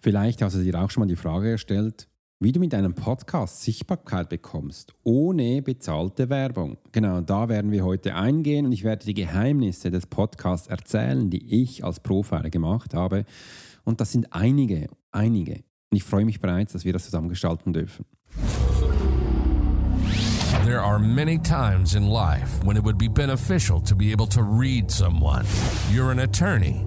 Vielleicht hast du dir auch schon mal die Frage gestellt, wie du mit deinem Podcast Sichtbarkeit bekommst, ohne bezahlte Werbung. Genau, da werden wir heute eingehen und ich werde die Geheimnisse des Podcasts erzählen, die ich als Profiler gemacht habe. Und das sind einige, einige. Und ich freue mich bereits, dass wir das zusammen gestalten dürfen. There are many times in life when it would be beneficial to be able to read someone. You're an attorney.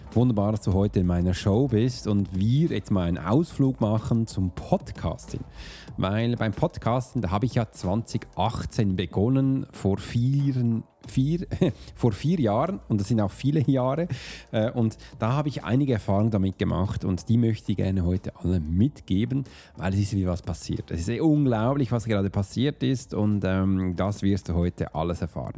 wunderbar, dass du heute in meiner Show bist und wir jetzt mal einen Ausflug machen zum Podcasting. Weil beim Podcasten, da habe ich ja 2018 begonnen, vor vier, vier, vor vier Jahren, und das sind auch viele Jahre. Äh, und da habe ich einige Erfahrungen damit gemacht und die möchte ich gerne heute alle mitgeben, weil es ist wie was passiert. Es ist unglaublich, was gerade passiert ist und ähm, das wirst du heute alles erfahren.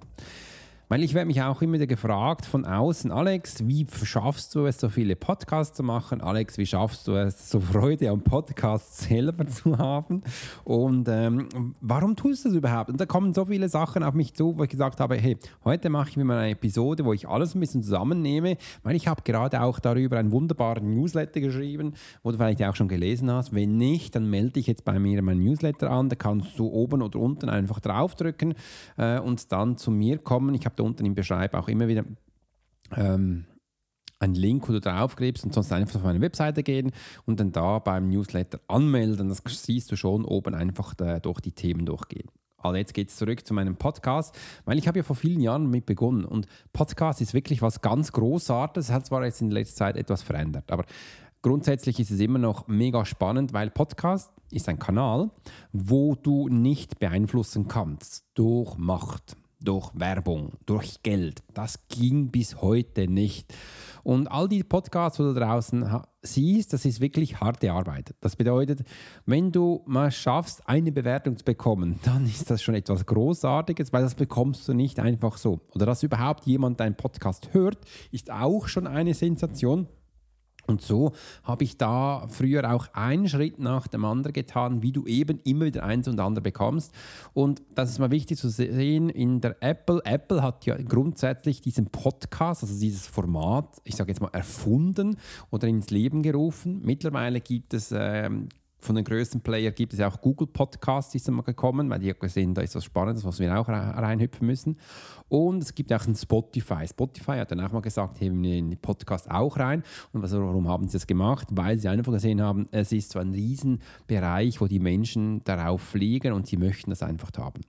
Weil ich werde mich auch immer wieder gefragt von außen, Alex, wie schaffst du es, so viele Podcasts zu machen? Alex, wie schaffst du es, so Freude am Podcast selber zu haben? Und ähm, warum tust du das überhaupt? Und da kommen so viele Sachen auf mich zu, wo ich gesagt habe, hey, heute mache ich mir mal eine Episode, wo ich alles ein bisschen zusammennehme, weil ich habe gerade auch darüber einen wunderbaren Newsletter geschrieben, wo du vielleicht auch schon gelesen hast. Wenn nicht, dann melde dich jetzt bei mir meinen Newsletter an, da kannst du oben oder unten einfach draufdrücken äh, und dann zu mir kommen. Ich habe unten im Beschreib auch immer wieder ähm, einen Link, wo du draufklebst und sonst einfach auf meine Webseite gehen und dann da beim Newsletter anmelden. Das siehst du schon oben einfach da, durch die Themen durchgehen. Also jetzt geht es zurück zu meinem Podcast, weil ich habe ja vor vielen Jahren damit begonnen und Podcast ist wirklich was ganz Großartiges. Es hat zwar jetzt in letzter Zeit etwas verändert, aber grundsätzlich ist es immer noch mega spannend, weil Podcast ist ein Kanal, wo du nicht beeinflussen kannst durch Macht durch Werbung, durch Geld. Das ging bis heute nicht. Und all die Podcasts, die du draußen siehst, das ist wirklich harte Arbeit. Das bedeutet, wenn du mal schaffst, eine Bewertung zu bekommen, dann ist das schon etwas Großartiges, weil das bekommst du nicht einfach so. Oder dass überhaupt jemand deinen Podcast hört, ist auch schon eine Sensation. Und so habe ich da früher auch einen Schritt nach dem anderen getan, wie du eben immer wieder eins und andere bekommst. Und das ist mal wichtig zu sehen in der Apple. Apple hat ja grundsätzlich diesen Podcast, also dieses Format, ich sage jetzt mal, erfunden oder ins Leben gerufen. Mittlerweile gibt es ähm, von den größten Player gibt es ja auch Google Podcasts, die sind mal gekommen, weil die haben gesehen, da ist was Spannendes, was wir auch reinhüpfen müssen. Und es gibt auch ein Spotify. Spotify hat dann auch mal gesagt, heben wir den Podcast auch rein. Und was, warum haben sie das gemacht? Weil sie einfach gesehen haben, es ist so ein Riesenbereich, wo die Menschen darauf fliegen und sie möchten das einfach haben.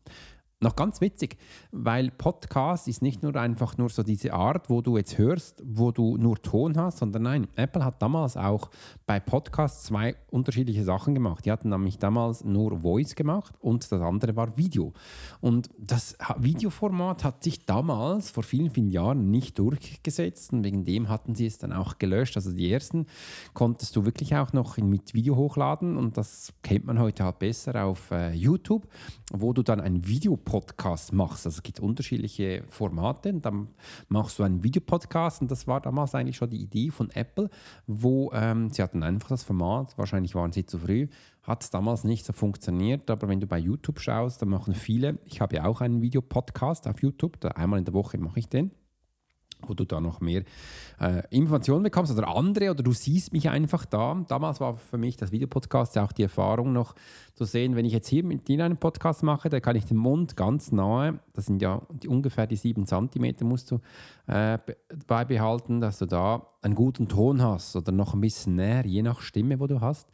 Noch ganz witzig, weil Podcast ist nicht nur einfach nur so diese Art, wo du jetzt hörst, wo du nur Ton hast, sondern nein, Apple hat damals auch bei Podcasts zwei unterschiedliche Sachen gemacht. Die hatten nämlich damals nur Voice gemacht und das andere war Video. Und das Videoformat hat sich damals vor vielen, vielen Jahren nicht durchgesetzt und wegen dem hatten sie es dann auch gelöscht. Also die ersten konntest du wirklich auch noch mit Video hochladen und das kennt man heute halt besser auf äh, YouTube, wo du dann ein Video Podcast machst. Also es gibt unterschiedliche Formate. Dann machst du einen Videopodcast. Und das war damals eigentlich schon die Idee von Apple, wo ähm, sie hatten einfach das Format, wahrscheinlich waren sie zu früh, hat es damals nicht so funktioniert, aber wenn du bei YouTube schaust, dann machen viele, ich habe ja auch einen Videopodcast auf YouTube, da einmal in der Woche mache ich den wo du da noch mehr äh, Informationen bekommst oder andere oder du siehst mich einfach da. Damals war für mich das Videopodcast auch die Erfahrung noch zu sehen, wenn ich jetzt hier mit dir einen Podcast mache, da kann ich den Mund ganz nahe, das sind ja die, ungefähr die sieben Zentimeter musst du äh, beibehalten, dass du da einen guten Ton hast oder noch ein bisschen näher, je nach Stimme, wo du hast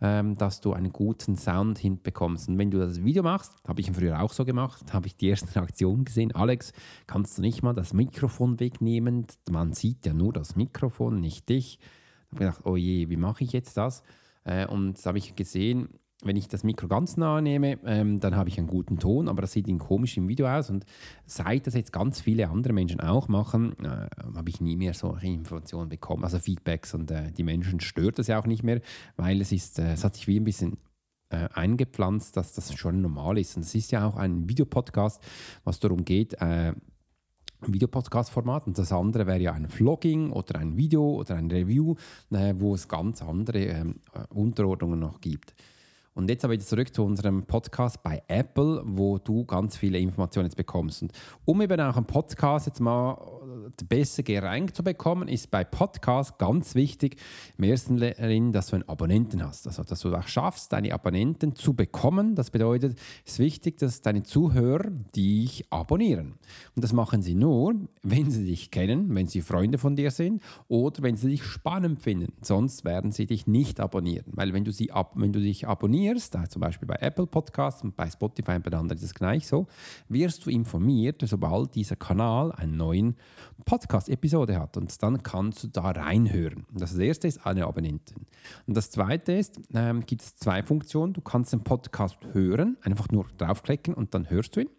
ähm, dass du einen guten Sound hinbekommst. Und wenn du das Video machst, habe ich früher auch so gemacht, habe ich die ersten Reaktionen gesehen. Alex, kannst du nicht mal das Mikrofon wegnehmen? Man sieht ja nur das Mikrofon, nicht dich. Ich habe gedacht, oh je, wie mache ich jetzt das? Äh, und da habe ich gesehen, wenn ich das Mikro ganz nah nehme, ähm, dann habe ich einen guten Ton, aber das sieht ihn komisch im Video aus. Und seit das jetzt ganz viele andere Menschen auch machen, äh, habe ich nie mehr solche Informationen bekommen, also Feedbacks. Und äh, die Menschen stört das ja auch nicht mehr, weil es ist, äh, es hat sich wie ein bisschen äh, eingepflanzt, dass das schon normal ist. Und es ist ja auch ein Videopodcast, was darum geht, äh, Videopodcast-Format und das andere wäre ja ein Vlogging oder ein Video oder ein Review, äh, wo es ganz andere ähm, äh, Unterordnungen noch gibt. Und jetzt aber wieder zurück zu unserem Podcast bei Apple, wo du ganz viele Informationen jetzt bekommst. Und um eben auch einen Podcast jetzt mal besser gerankt zu bekommen, ist bei Podcasts ganz wichtig, im ersten Linie, dass du einen Abonnenten hast. Also, dass du auch schaffst, deine Abonnenten zu bekommen. Das bedeutet, es ist wichtig, dass deine Zuhörer dich abonnieren. Und das machen sie nur, wenn sie dich kennen, wenn sie Freunde von dir sind oder wenn sie dich spannend finden. Sonst werden sie dich nicht abonnieren. Weil wenn du, sie ab, wenn du dich abonnierst, zum Beispiel bei Apple Podcasts und bei Spotify und bei anderen ist es gleich so, wirst du informiert, sobald dieser Kanal einen neuen Podcast-Episode hat. Und dann kannst du da reinhören. Das erste ist eine Abonnenten. Und das zweite ist, ähm, gibt es zwei Funktionen. Du kannst den Podcast hören, einfach nur draufklicken und dann hörst du ihn.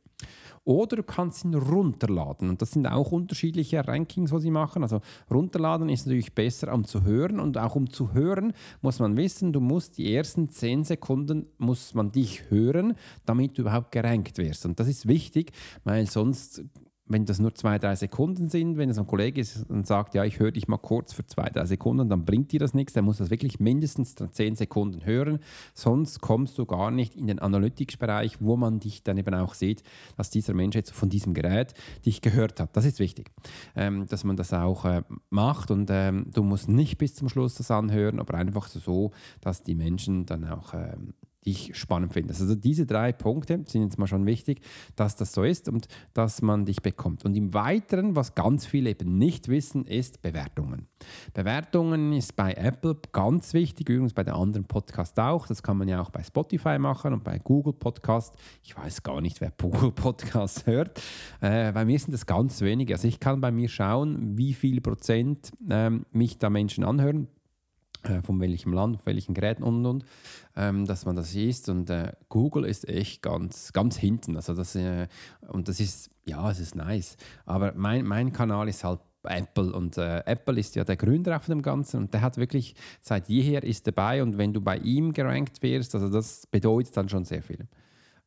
Oder du kannst ihn runterladen. Und das sind auch unterschiedliche Rankings, was sie machen. Also runterladen ist natürlich besser, um zu hören. Und auch um zu hören, muss man wissen, du musst die ersten 10 Sekunden, muss man dich hören, damit du überhaupt gerankt wirst. Und das ist wichtig, weil sonst wenn das nur zwei, drei Sekunden sind, wenn es ein Kollege ist und sagt, ja, ich höre dich mal kurz für zwei, drei Sekunden, dann bringt dir das nichts. Der muss das wirklich mindestens zehn Sekunden hören. Sonst kommst du gar nicht in den Analytics-Bereich, wo man dich dann eben auch sieht, dass dieser Mensch jetzt von diesem Gerät dich gehört hat. Das ist wichtig, ähm, dass man das auch äh, macht und ähm, du musst nicht bis zum Schluss das anhören, aber einfach so, dass die Menschen dann auch ähm, ich spannend finde. Also diese drei Punkte sind jetzt mal schon wichtig, dass das so ist und dass man dich bekommt. Und im Weiteren, was ganz viele eben nicht wissen, ist Bewertungen. Bewertungen ist bei Apple ganz wichtig, übrigens bei den anderen Podcasts auch. Das kann man ja auch bei Spotify machen und bei Google Podcast. Ich weiß gar nicht, wer Google Podcast hört. Äh, bei mir sind das ganz wenige. Also ich kann bei mir schauen, wie viel Prozent äh, mich da Menschen anhören äh, von welchem Land, von welchen Geräten und und ähm, dass man das ist. Und äh, Google ist echt ganz, ganz hinten. Also das, äh, und das ist, ja, es ist nice. Aber mein, mein Kanal ist halt Apple und äh, Apple ist ja der Gründer auf dem Ganzen und der hat wirklich seit jeher ist dabei und wenn du bei ihm gerankt wirst, also das bedeutet dann schon sehr viel.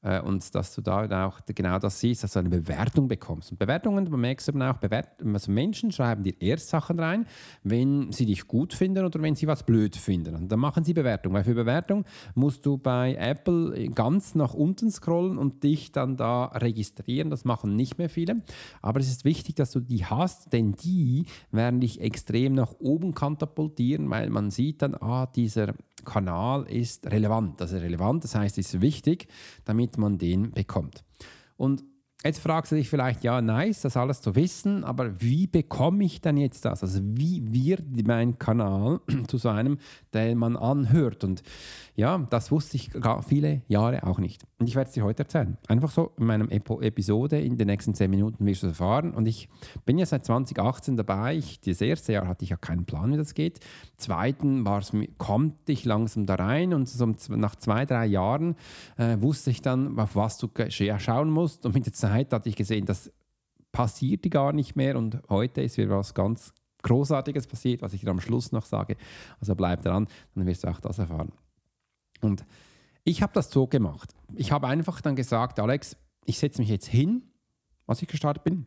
Äh, und dass du da auch genau das siehst, dass du eine Bewertung bekommst. Und Bewertungen, du merkst eben auch, Bewert also Menschen schreiben dir erst Sachen rein, wenn sie dich gut finden oder wenn sie was blöd finden. Und dann machen sie Bewertung, weil für Bewertung musst du bei Apple ganz nach unten scrollen und dich dann da registrieren. Das machen nicht mehr viele. Aber es ist wichtig, dass du die hast, denn die werden dich extrem nach oben katapultieren, weil man sieht dann, ah, dieser Kanal ist relevant. Also relevant, das heißt, ist wichtig, damit man den bekommt. Und Jetzt fragst du dich vielleicht, ja, nice, das alles zu wissen, aber wie bekomme ich denn jetzt das? Also wie wird mein Kanal zu so einem, den man anhört? Und ja, das wusste ich viele Jahre auch nicht. Und ich werde es dir heute erzählen. Einfach so in meinem Episode in den nächsten zehn Minuten wirst du es erfahren. Und ich bin ja seit 2018 dabei. Ich, das erste Jahr hatte ich ja keinen Plan, wie das geht. Zweiten konnte ich langsam da rein und so nach zwei, drei Jahren äh, wusste ich dann, auf was du schauen musst. Und mit der Zeit hatte ich gesehen, das passierte gar nicht mehr. Und heute ist wieder was ganz Großartiges passiert, was ich dir am Schluss noch sage. Also bleib dran, dann wirst du auch das erfahren. Und ich habe das so gemacht. Ich habe einfach dann gesagt, Alex, ich setze mich jetzt hin, als ich gestartet bin.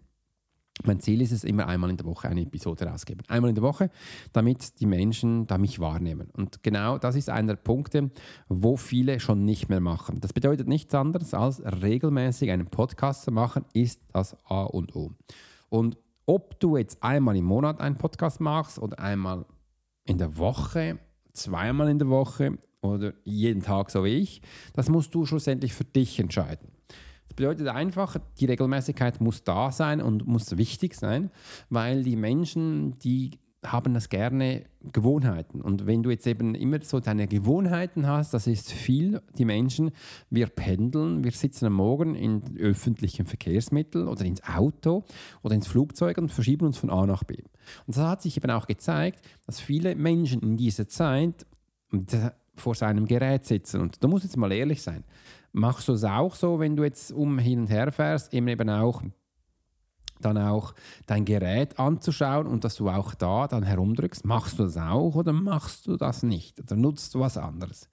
Mein Ziel ist es, immer einmal in der Woche eine Episode rausgeben. Einmal in der Woche, damit die Menschen da mich wahrnehmen. Und genau das ist einer der Punkte, wo viele schon nicht mehr machen. Das bedeutet nichts anderes als regelmäßig einen Podcast zu machen, ist das A und O. Und ob du jetzt einmal im Monat einen Podcast machst oder einmal in der Woche, zweimal in der Woche oder jeden Tag so wie ich, das musst du schlussendlich für dich entscheiden. Das bedeutet einfach, die Regelmäßigkeit muss da sein und muss wichtig sein, weil die Menschen, die haben das gerne Gewohnheiten. Und wenn du jetzt eben immer so deine Gewohnheiten hast, das ist viel, die Menschen, wir pendeln, wir sitzen am Morgen in öffentlichen Verkehrsmitteln oder ins Auto oder ins Flugzeug und verschieben uns von A nach B. Und das hat sich eben auch gezeigt, dass viele Menschen in dieser Zeit vor seinem Gerät sitzen. Und da muss jetzt mal ehrlich sein. Machst du es auch so, wenn du jetzt um hin und her fährst, eben auch dann auch dein Gerät anzuschauen und dass du auch da dann herumdrückst. Machst du das auch oder machst du das nicht? Oder nutzt du was anderes?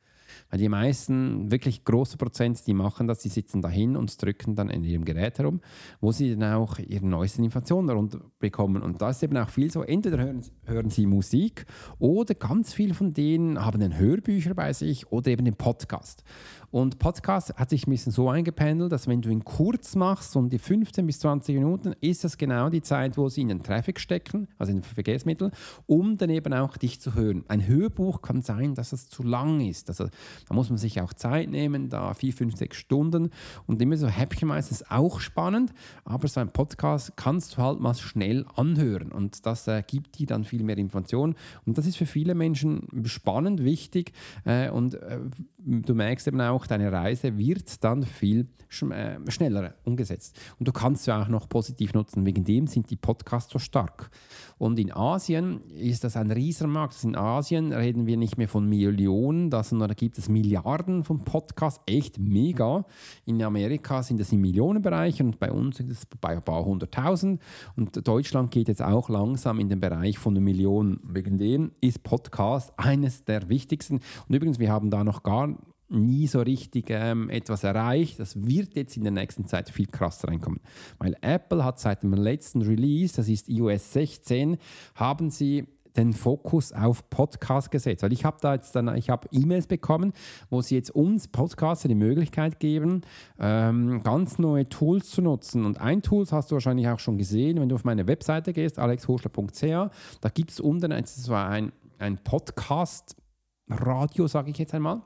Weil die meisten, wirklich große Prozent, die machen das, die sitzen dahin und drücken dann in ihrem Gerät herum, wo sie dann auch ihre neuesten Informationen darunter bekommen. Und da ist eben auch viel so, entweder hören, hören sie Musik oder ganz viele von denen haben ein Hörbücher bei sich oder eben den Podcast. Und Podcast hat sich ein bisschen so eingependelt, dass wenn du ihn kurz machst, um die 15 bis 20 Minuten, ist das genau die Zeit, wo sie in den Traffic stecken, also in den Verkehrsmittel, um dann eben auch dich zu hören. Ein Hörbuch kann sein, dass es zu lang ist. Also da muss man sich auch Zeit nehmen, da vier, fünf, sechs Stunden und immer so häppchenweise ist auch spannend, aber so ein Podcast kannst du halt mal schnell anhören und das äh, gibt dir dann viel mehr Informationen und das ist für viele Menschen spannend, wichtig äh, und äh, du merkst eben auch, deine Reise wird dann viel äh, schneller umgesetzt. Und du kannst sie auch noch positiv nutzen. Wegen dem sind die Podcasts so stark. Und in Asien ist das ein Riesenmarkt. Also in Asien reden wir nicht mehr von Millionen, sondern da gibt es Milliarden von Podcasts. Echt mega. In Amerika sind das im Millionenbereich und bei uns sind es bei ein paar hunderttausend. Und Deutschland geht jetzt auch langsam in den Bereich von einer Million. Wegen dem ist Podcast eines der wichtigsten. Und übrigens, wir haben da noch gar nie so richtig ähm, etwas erreicht. Das wird jetzt in der nächsten Zeit viel krasser reinkommen. Weil Apple hat seit dem letzten Release, das ist iOS 16, haben sie den Fokus auf Podcast gesetzt. Weil ich habe da jetzt dann, ich habe E-Mails bekommen, wo sie jetzt uns Podcaster die Möglichkeit geben, ähm, ganz neue Tools zu nutzen. Und ein Tool hast du wahrscheinlich auch schon gesehen, wenn du auf meine Webseite gehst, alexhoschler.ch, da gibt es unten so ein, ein Podcast-Radio, sage ich jetzt einmal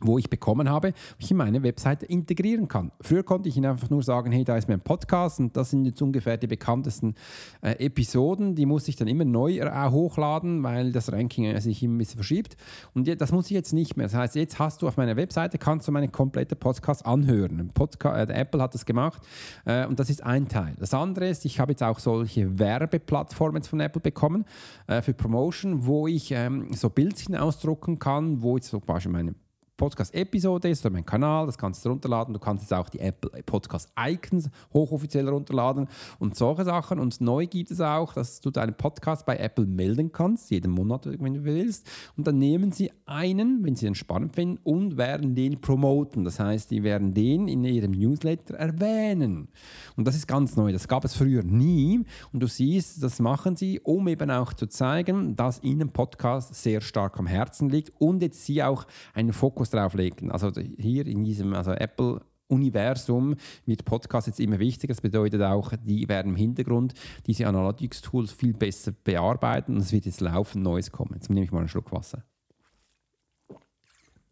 wo ich bekommen habe, ich in meine Webseite integrieren kann. Früher konnte ich Ihnen einfach nur sagen, hey, da ist mein Podcast und das sind jetzt ungefähr die bekanntesten äh, Episoden. Die muss ich dann immer neu äh, hochladen, weil das Ranking äh, sich immer ein bisschen verschiebt. Und das muss ich jetzt nicht mehr. Das heißt, jetzt hast du auf meiner Webseite, kannst du meine komplette Podcast anhören. Podca äh, Apple hat das gemacht äh, und das ist ein Teil. Das andere ist, ich habe jetzt auch solche Werbeplattformen von Apple bekommen äh, für Promotion, wo ich ähm, so Bildchen ausdrucken kann, wo jetzt zum Beispiel meine Podcast-Episode ist oder mein Kanal, das kannst du runterladen. Du kannst jetzt auch die Apple Podcast-Icons hochoffiziell runterladen und solche Sachen. Und neu gibt es auch, dass du deinen Podcast bei Apple melden kannst, jeden Monat, wenn du willst. Und dann nehmen sie einen, wenn sie den spannend finden, und werden den promoten. Das heißt, die werden den in ihrem Newsletter erwähnen. Und das ist ganz neu. Das gab es früher nie. Und du siehst, das machen sie, um eben auch zu zeigen, dass ihnen Podcast sehr stark am Herzen liegt und jetzt sie auch einen Fokus drauf legen. Also hier in diesem also Apple Universum wird Podcast jetzt immer wichtiger. Das bedeutet auch, die werden im Hintergrund diese Analytics-Tools viel besser bearbeiten und es wird jetzt laufend Neues kommen. Jetzt nehme ich mal einen Schluck Wasser.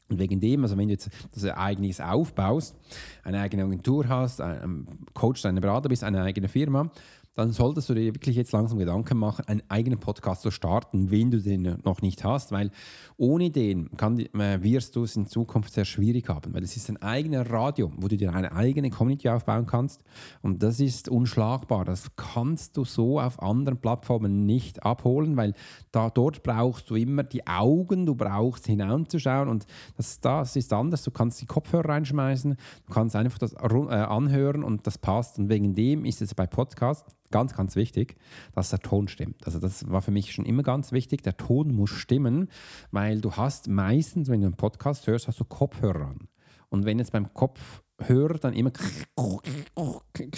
Und wegen dem, also wenn du jetzt das eigenes aufbaust, eine eigene Agentur hast, ein Coach, ein Berater bist, eine eigene Firma, dann solltest du dir wirklich jetzt langsam Gedanken machen, einen eigenen Podcast zu starten, wenn du den noch nicht hast, weil ohne den kann, äh, wirst du es in Zukunft sehr schwierig haben, weil es ist ein eigener Radio, wo du dir eine eigene Community aufbauen kannst und das ist unschlagbar. Das kannst du so auf anderen Plattformen nicht abholen, weil da, dort brauchst du immer die Augen, du brauchst hineinzuschauen und das, das ist anders. Du kannst die Kopfhörer reinschmeißen, du kannst einfach das äh, anhören und das passt und wegen dem ist es bei Podcasts ganz, ganz wichtig, dass der Ton stimmt. Also das war für mich schon immer ganz wichtig. Der Ton muss stimmen, weil du hast meistens, wenn du einen Podcast hörst, hast du Kopfhörer an. Und wenn jetzt beim Kopfhörer dann immer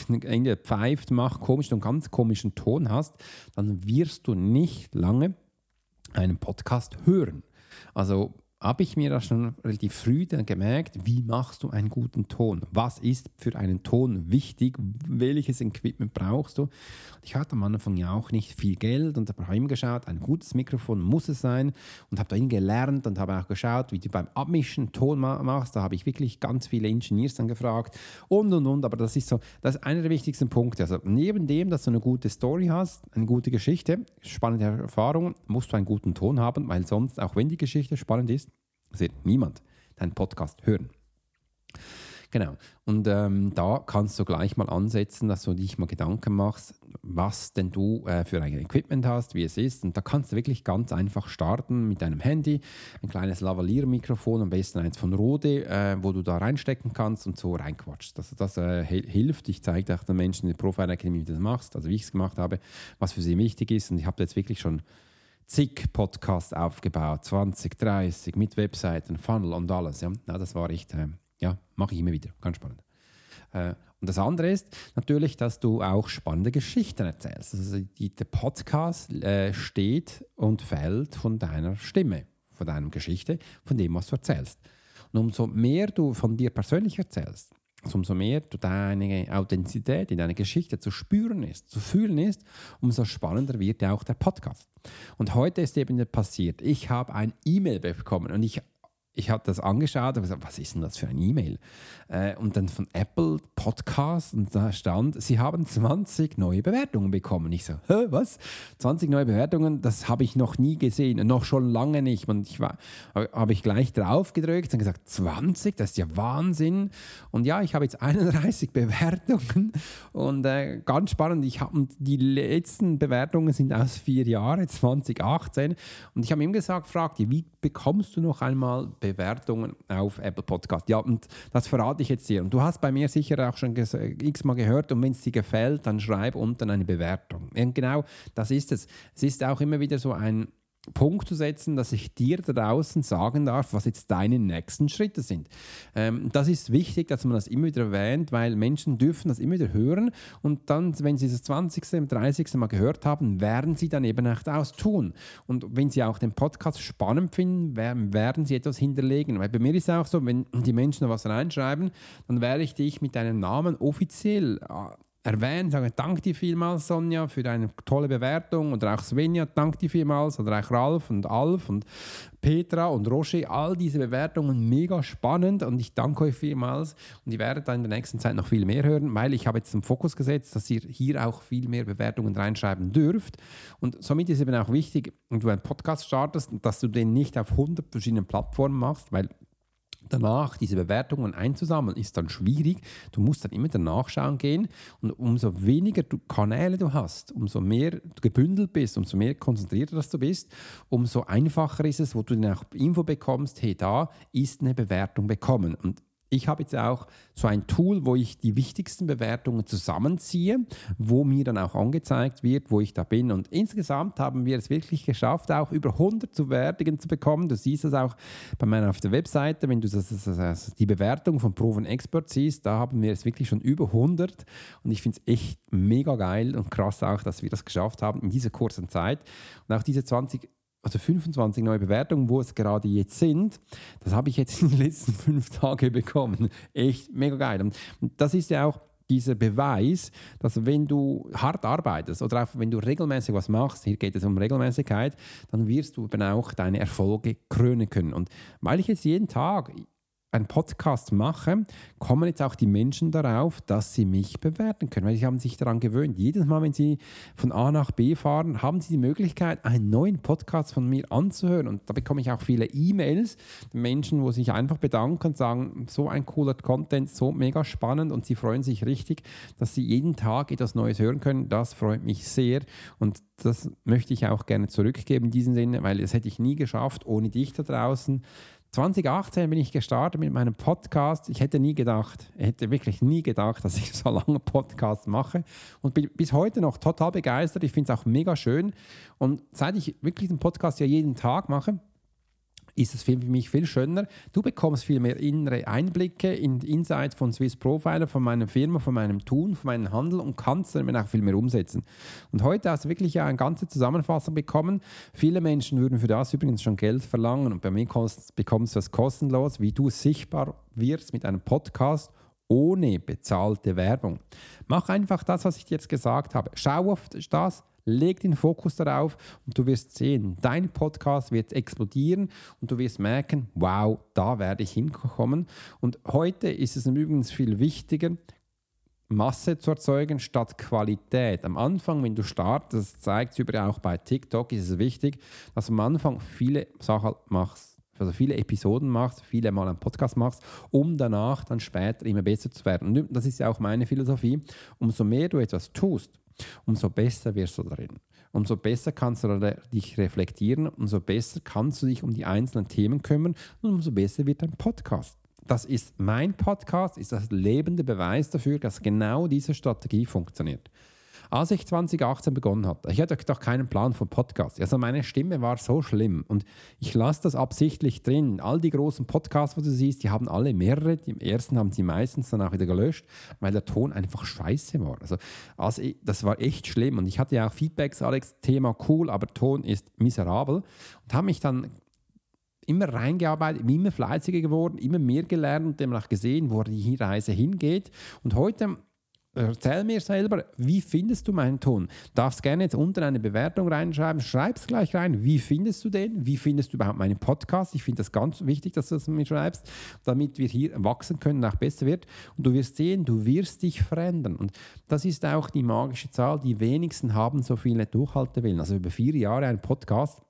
irgendwie pfeift, macht komisch und ganz komischen Ton hast, dann wirst du nicht lange einen Podcast hören. Also habe ich mir da schon relativ früh dann gemerkt, wie machst du einen guten Ton? Was ist für einen Ton wichtig? Welches Equipment brauchst du? Ich hatte am Anfang ja auch nicht viel Geld und habe ihm geschaut, ein gutes Mikrofon muss es sein und habe dahin gelernt und habe auch geschaut, wie du beim Abmischen Ton machst. Da habe ich wirklich ganz viele Engineers dann gefragt und und und. Aber das ist so, das ist einer der wichtigsten Punkte. Also neben dem, dass du eine gute Story hast, eine gute Geschichte, spannende Erfahrungen, musst du einen guten Ton haben, weil sonst, auch wenn die Geschichte spannend ist, wird niemand deinen Podcast hören. Genau. Und ähm, da kannst du gleich mal ansetzen, dass du dich mal Gedanken machst, was denn du äh, für ein Equipment hast, wie es ist. Und da kannst du wirklich ganz einfach starten mit deinem Handy, ein kleines Lavalier-Mikrofon, am besten eins von Rode, äh, wo du da reinstecken kannst und so reinquatschst. Also das äh, hilft. Ich zeige auch den Menschen in der Profile Academy, wie du das machst, also wie ich es gemacht habe, was für sie wichtig ist. Und ich habe jetzt wirklich schon zig Podcasts aufgebaut, 20, 30 mit Webseiten, Funnel und alles. Ja, ja das war echt, äh, ja, mache ich immer wieder, ganz spannend. Äh, und das andere ist natürlich, dass du auch spannende Geschichten erzählst. Also der Podcast äh, steht und fällt von deiner Stimme, von deiner Geschichte, von dem, was du erzählst. Und umso mehr du von dir persönlich erzählst, umso mehr deine Authentizität in deiner Geschichte zu spüren ist, zu fühlen ist, umso spannender wird ja auch der Podcast. Und heute ist eben passiert, ich habe ein E-Mail bekommen und ich ich habe das angeschaut und gesagt, was ist denn das für ein E-Mail? Äh, und dann von Apple Podcast und da stand, sie haben 20 neue Bewertungen bekommen. Ich so, Hä, was? 20 neue Bewertungen, das habe ich noch nie gesehen, noch schon lange nicht. Und ich war, habe ich gleich drauf gedrückt und gesagt, 20, das ist ja Wahnsinn. Und ja, ich habe jetzt 31 Bewertungen und äh, ganz spannend. Ich habe die letzten Bewertungen sind aus vier Jahren, 2018. Und ich habe ihm gesagt, fragt wie bekommst du noch einmal Bewertungen? Bewertungen auf Apple Podcast. Ja, und das verrate ich jetzt dir. Und du hast bei mir sicher auch schon x-mal gehört, und wenn es dir gefällt, dann schreib unten eine Bewertung. Und genau das ist es. Es ist auch immer wieder so ein Punkt zu setzen, dass ich dir draußen sagen darf, was jetzt deine nächsten Schritte sind. Ähm, das ist wichtig, dass man das immer wieder erwähnt, weil Menschen dürfen das immer wieder hören und dann, wenn sie das 20., 30. Mal gehört haben, werden sie dann eben auch das tun. Und wenn sie auch den Podcast spannend finden, werden, sie etwas hinterlegen. Weil bei mir ist es auch so, wenn die Menschen was reinschreiben, dann werde ich dich mit deinem Namen offiziell äh, erwähnen, sagen, danke dir vielmals, Sonja, für deine tolle Bewertung. Oder auch Svenja, danke dir vielmals. Oder auch Ralf und Alf und Petra und Roger, all diese Bewertungen mega spannend. Und ich danke euch vielmals. Und ihr werdet dann in der nächsten Zeit noch viel mehr hören, weil ich habe jetzt zum Fokus gesetzt, dass ihr hier auch viel mehr Bewertungen reinschreiben dürft. Und somit ist eben auch wichtig, wenn du einen Podcast startest, dass du den nicht auf 100 verschiedenen Plattformen machst, weil danach diese Bewertungen einzusammeln, ist dann schwierig. Du musst dann immer danach schauen gehen und umso weniger du Kanäle du hast, umso mehr du gebündelt bist, umso mehr konzentrierter dass du bist, umso einfacher ist es, wo du dann auch Info bekommst, hey, da ist eine Bewertung bekommen. Und ich habe jetzt auch so ein Tool, wo ich die wichtigsten Bewertungen zusammenziehe, wo mir dann auch angezeigt wird, wo ich da bin. Und insgesamt haben wir es wirklich geschafft, auch über 100 Bewertungen zu bekommen. Du siehst es auch bei meiner auf der Webseite, wenn du das, das, das, die Bewertung von Proven Expert siehst, da haben wir es wirklich schon über 100. Und ich finde es echt mega geil und krass auch, dass wir das geschafft haben in dieser kurzen Zeit. Und auch diese 20 also 25 neue Bewertungen, wo es gerade jetzt sind, das habe ich jetzt in den letzten fünf Tagen bekommen. Echt mega geil. Und das ist ja auch dieser Beweis, dass wenn du hart arbeitest oder auch wenn du regelmäßig was machst, hier geht es um Regelmäßigkeit, dann wirst du eben auch deine Erfolge krönen können. Und weil ich jetzt jeden Tag einen Podcast mache, kommen jetzt auch die Menschen darauf, dass sie mich bewerten können, weil sie haben sich daran gewöhnt. Jedes Mal, wenn sie von A nach B fahren, haben sie die Möglichkeit, einen neuen Podcast von mir anzuhören. Und da bekomme ich auch viele E-Mails, Menschen, wo sich einfach bedanken und sagen, so ein cooler Content, so mega spannend und sie freuen sich richtig, dass sie jeden Tag etwas Neues hören können. Das freut mich sehr und das möchte ich auch gerne zurückgeben in diesem Sinne, weil das hätte ich nie geschafft ohne dich da draußen 2018 bin ich gestartet mit meinem Podcast. Ich hätte nie gedacht, ich hätte wirklich nie gedacht, dass ich so lange Podcast mache und bin bis heute noch total begeistert. Ich finde es auch mega schön. Und seit ich wirklich den Podcast ja jeden Tag mache, ist es für mich viel schöner. Du bekommst viel mehr innere Einblicke in Insights von Swiss Profiler, von meiner Firma, von meinem Tun, von meinem Handel und kannst dann auch viel mehr umsetzen. Und heute hast du wirklich eine ganze Zusammenfassung bekommen. Viele Menschen würden für das übrigens schon Geld verlangen und bei mir bekommst du das kostenlos, wie du sichtbar wirst mit einem Podcast ohne bezahlte Werbung. Mach einfach das, was ich dir jetzt gesagt habe. Schau auf das, leg den Fokus darauf und du wirst sehen, dein Podcast wird explodieren und du wirst merken, wow, da werde ich hinkommen. Und heute ist es übrigens viel wichtiger, Masse zu erzeugen statt Qualität. Am Anfang, wenn du startest, das zeigt es übrigens auch bei TikTok, ist es wichtig, dass du am Anfang viele Sachen machst, also viele Episoden machst, viele Mal einen Podcast machst, um danach dann später immer besser zu werden. Und das ist ja auch meine Philosophie. Umso mehr du etwas tust, umso besser wirst du darin. Umso besser kannst du dich reflektieren, umso besser kannst du dich um die einzelnen Themen kümmern und umso besser wird dein Podcast. Das ist mein Podcast, ist das lebende Beweis dafür, dass genau diese Strategie funktioniert. Als ich 2018 begonnen hatte, ich hatte doch keinen Plan von Podcast. Also meine Stimme war so schlimm und ich lasse das absichtlich drin. All die großen Podcasts, wo du siehst, die haben alle mehrere. Die ersten haben sie meistens danach wieder gelöscht, weil der Ton einfach scheiße war. Also, also das war echt schlimm und ich hatte ja auch Feedbacks, Alex, Thema cool, aber Ton ist miserabel und habe mich dann immer reingearbeitet, immer fleißiger geworden, immer mehr gelernt und demnach gesehen, wo die Reise hingeht. Und heute erzähl mir selber, wie findest du meinen Ton? Darfst gerne jetzt unten eine Bewertung reinschreiben, schreib es gleich rein. Wie findest du den? Wie findest du überhaupt meinen Podcast? Ich finde das ganz wichtig, dass du das mir schreibst, damit wir hier wachsen können und auch besser wird. Und du wirst sehen, du wirst dich verändern. Und das ist auch die magische Zahl. Die wenigsten haben so viele Durchhaltewillen. Also über vier Jahre ein Podcast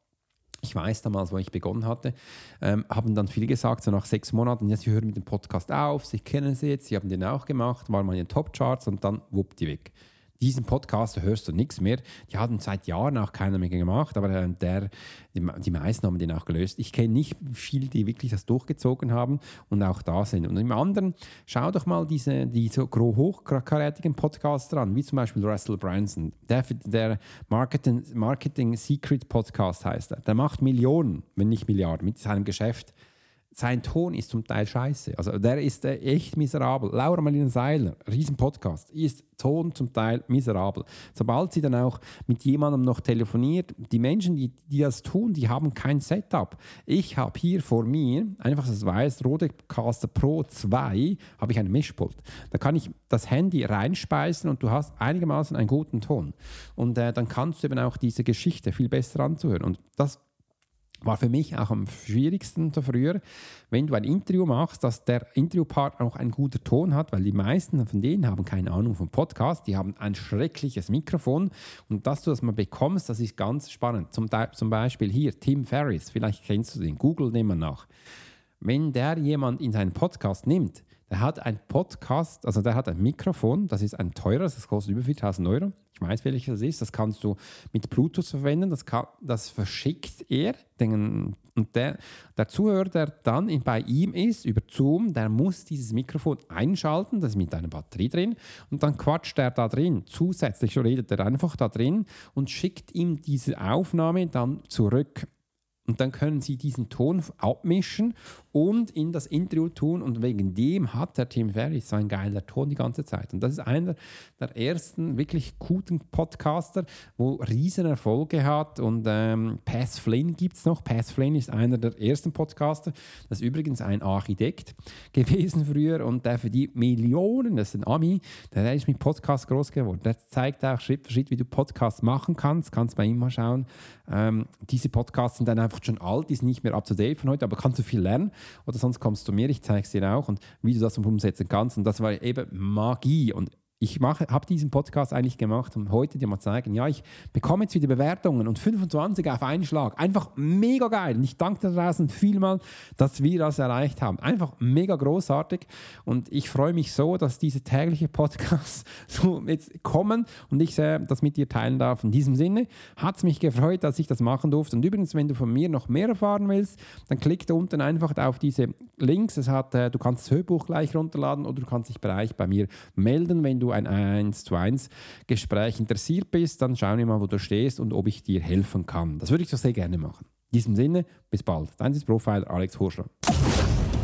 ich weiß damals, wo ich begonnen hatte, ähm, haben dann viele gesagt, so nach sechs Monaten, ja, sie hören mit dem Podcast auf, sie kennen sie jetzt, sie haben den auch gemacht, waren mal in den Top-Charts und dann wupp die weg diesen Podcast hörst du nichts mehr. Die hatten seit Jahren auch keiner mehr gemacht, aber äh, der, die, die, meisten haben den auch gelöst. Ich kenne nicht viele, die wirklich das durchgezogen haben und auch da sind. Und im anderen, schau doch mal diese, diese hochkarätigen Podcaster an, wie zum Beispiel Russell Branson. Der, der Marketing, Marketing Secret Podcast heißt er. Der macht Millionen, wenn nicht Milliarden, mit seinem Geschäft sein Ton ist zum Teil scheiße. Also der ist äh, echt miserabel. Laura Marlene Seiler, riesen Podcast, ist Ton zum Teil miserabel. Sobald sie dann auch mit jemandem noch telefoniert, die Menschen, die, die das tun, die haben kein Setup. Ich habe hier vor mir, einfach das weiß, Rodecaster Pro 2, habe ich ein Mischpult. Da kann ich das Handy reinspeisen und du hast einigermaßen einen guten Ton. Und äh, dann kannst du eben auch diese Geschichte viel besser anzuhören. Und das war für mich auch am schwierigsten so früher, wenn du ein Interview machst, dass der Interviewpartner auch einen guten Ton hat, weil die meisten von denen haben keine Ahnung vom Podcast, die haben ein schreckliches Mikrofon und dass du das mal bekommst, das ist ganz spannend. Zum, zum Beispiel hier Tim Ferriss, vielleicht kennst du den, Google nehmen wir nach. Wenn der jemand in seinen Podcast nimmt, der hat ein Podcast, also der hat ein Mikrofon, das ist ein teures, das kostet über 4000 Euro. Ich weiß, welches das ist. Das kannst du mit Bluetooth verwenden. Das, kann, das verschickt er. Den, und der, der Zuhörer, der dann in, bei ihm ist, über Zoom, der muss dieses Mikrofon einschalten. Das ist mit einer Batterie drin. Und dann quatscht er da drin. Zusätzlich redet er einfach da drin und schickt ihm diese Aufnahme dann zurück. Und dann können Sie diesen Ton abmischen und in das Interview tun. Und wegen dem hat der Tim Ferriss so ein geiler Ton die ganze Zeit. Und das ist einer der ersten wirklich guten Podcaster, wo riesen Erfolge hat. Und ähm, Pass Flynn gibt es noch. Pass Flynn ist einer der ersten Podcaster. Das ist übrigens ein Architekt gewesen früher und der für die Millionen, das ist ein Ami, der ist mit Podcast groß geworden. Der zeigt auch Schritt für Schritt, wie du Podcasts machen kannst. Kannst bei ihm mal schauen. Ähm, diese Podcasts sind dann einfach schon alt, die sind nicht mehr up to date von heute, aber kannst du viel lernen. Oder sonst kommst du mir, ich zeige es dir auch und wie du das umsetzen kannst. Und das war eben Magie. Und ich habe diesen Podcast eigentlich gemacht, um heute dir mal zeigen, ja, ich bekomme jetzt wieder Bewertungen und 25 auf einen Schlag. Einfach mega geil. Und ich danke dir draußen vielmal, dass wir das erreicht haben. Einfach mega großartig. Und ich freue mich so, dass diese tägliche Podcasts so jetzt kommen und ich äh, das mit dir teilen darf. In diesem Sinne hat es mich gefreut, dass ich das machen durfte. Und übrigens, wenn du von mir noch mehr erfahren willst, dann klick da unten einfach auf diese Links. Es hat, äh, du kannst das Hörbuch gleich runterladen oder du kannst dich bereich bei mir melden, wenn du ein 1 zu 1 Gespräch interessiert bist, dann schau wir mal, wo du stehst und ob ich dir helfen kann. Das würde ich doch sehr gerne machen. In diesem Sinne, bis bald. Dein Profiler Alex Horschler.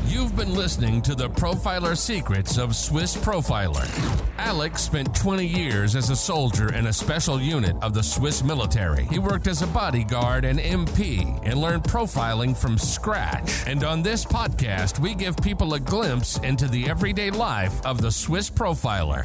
You've been listening to the Profiler Secrets of Swiss Profiler. Alex spent 20 years as a soldier in a special unit of the Swiss military. He worked as a bodyguard and MP and learned profiling from scratch. And on this podcast, we give people a glimpse into the everyday life of the Swiss Profiler.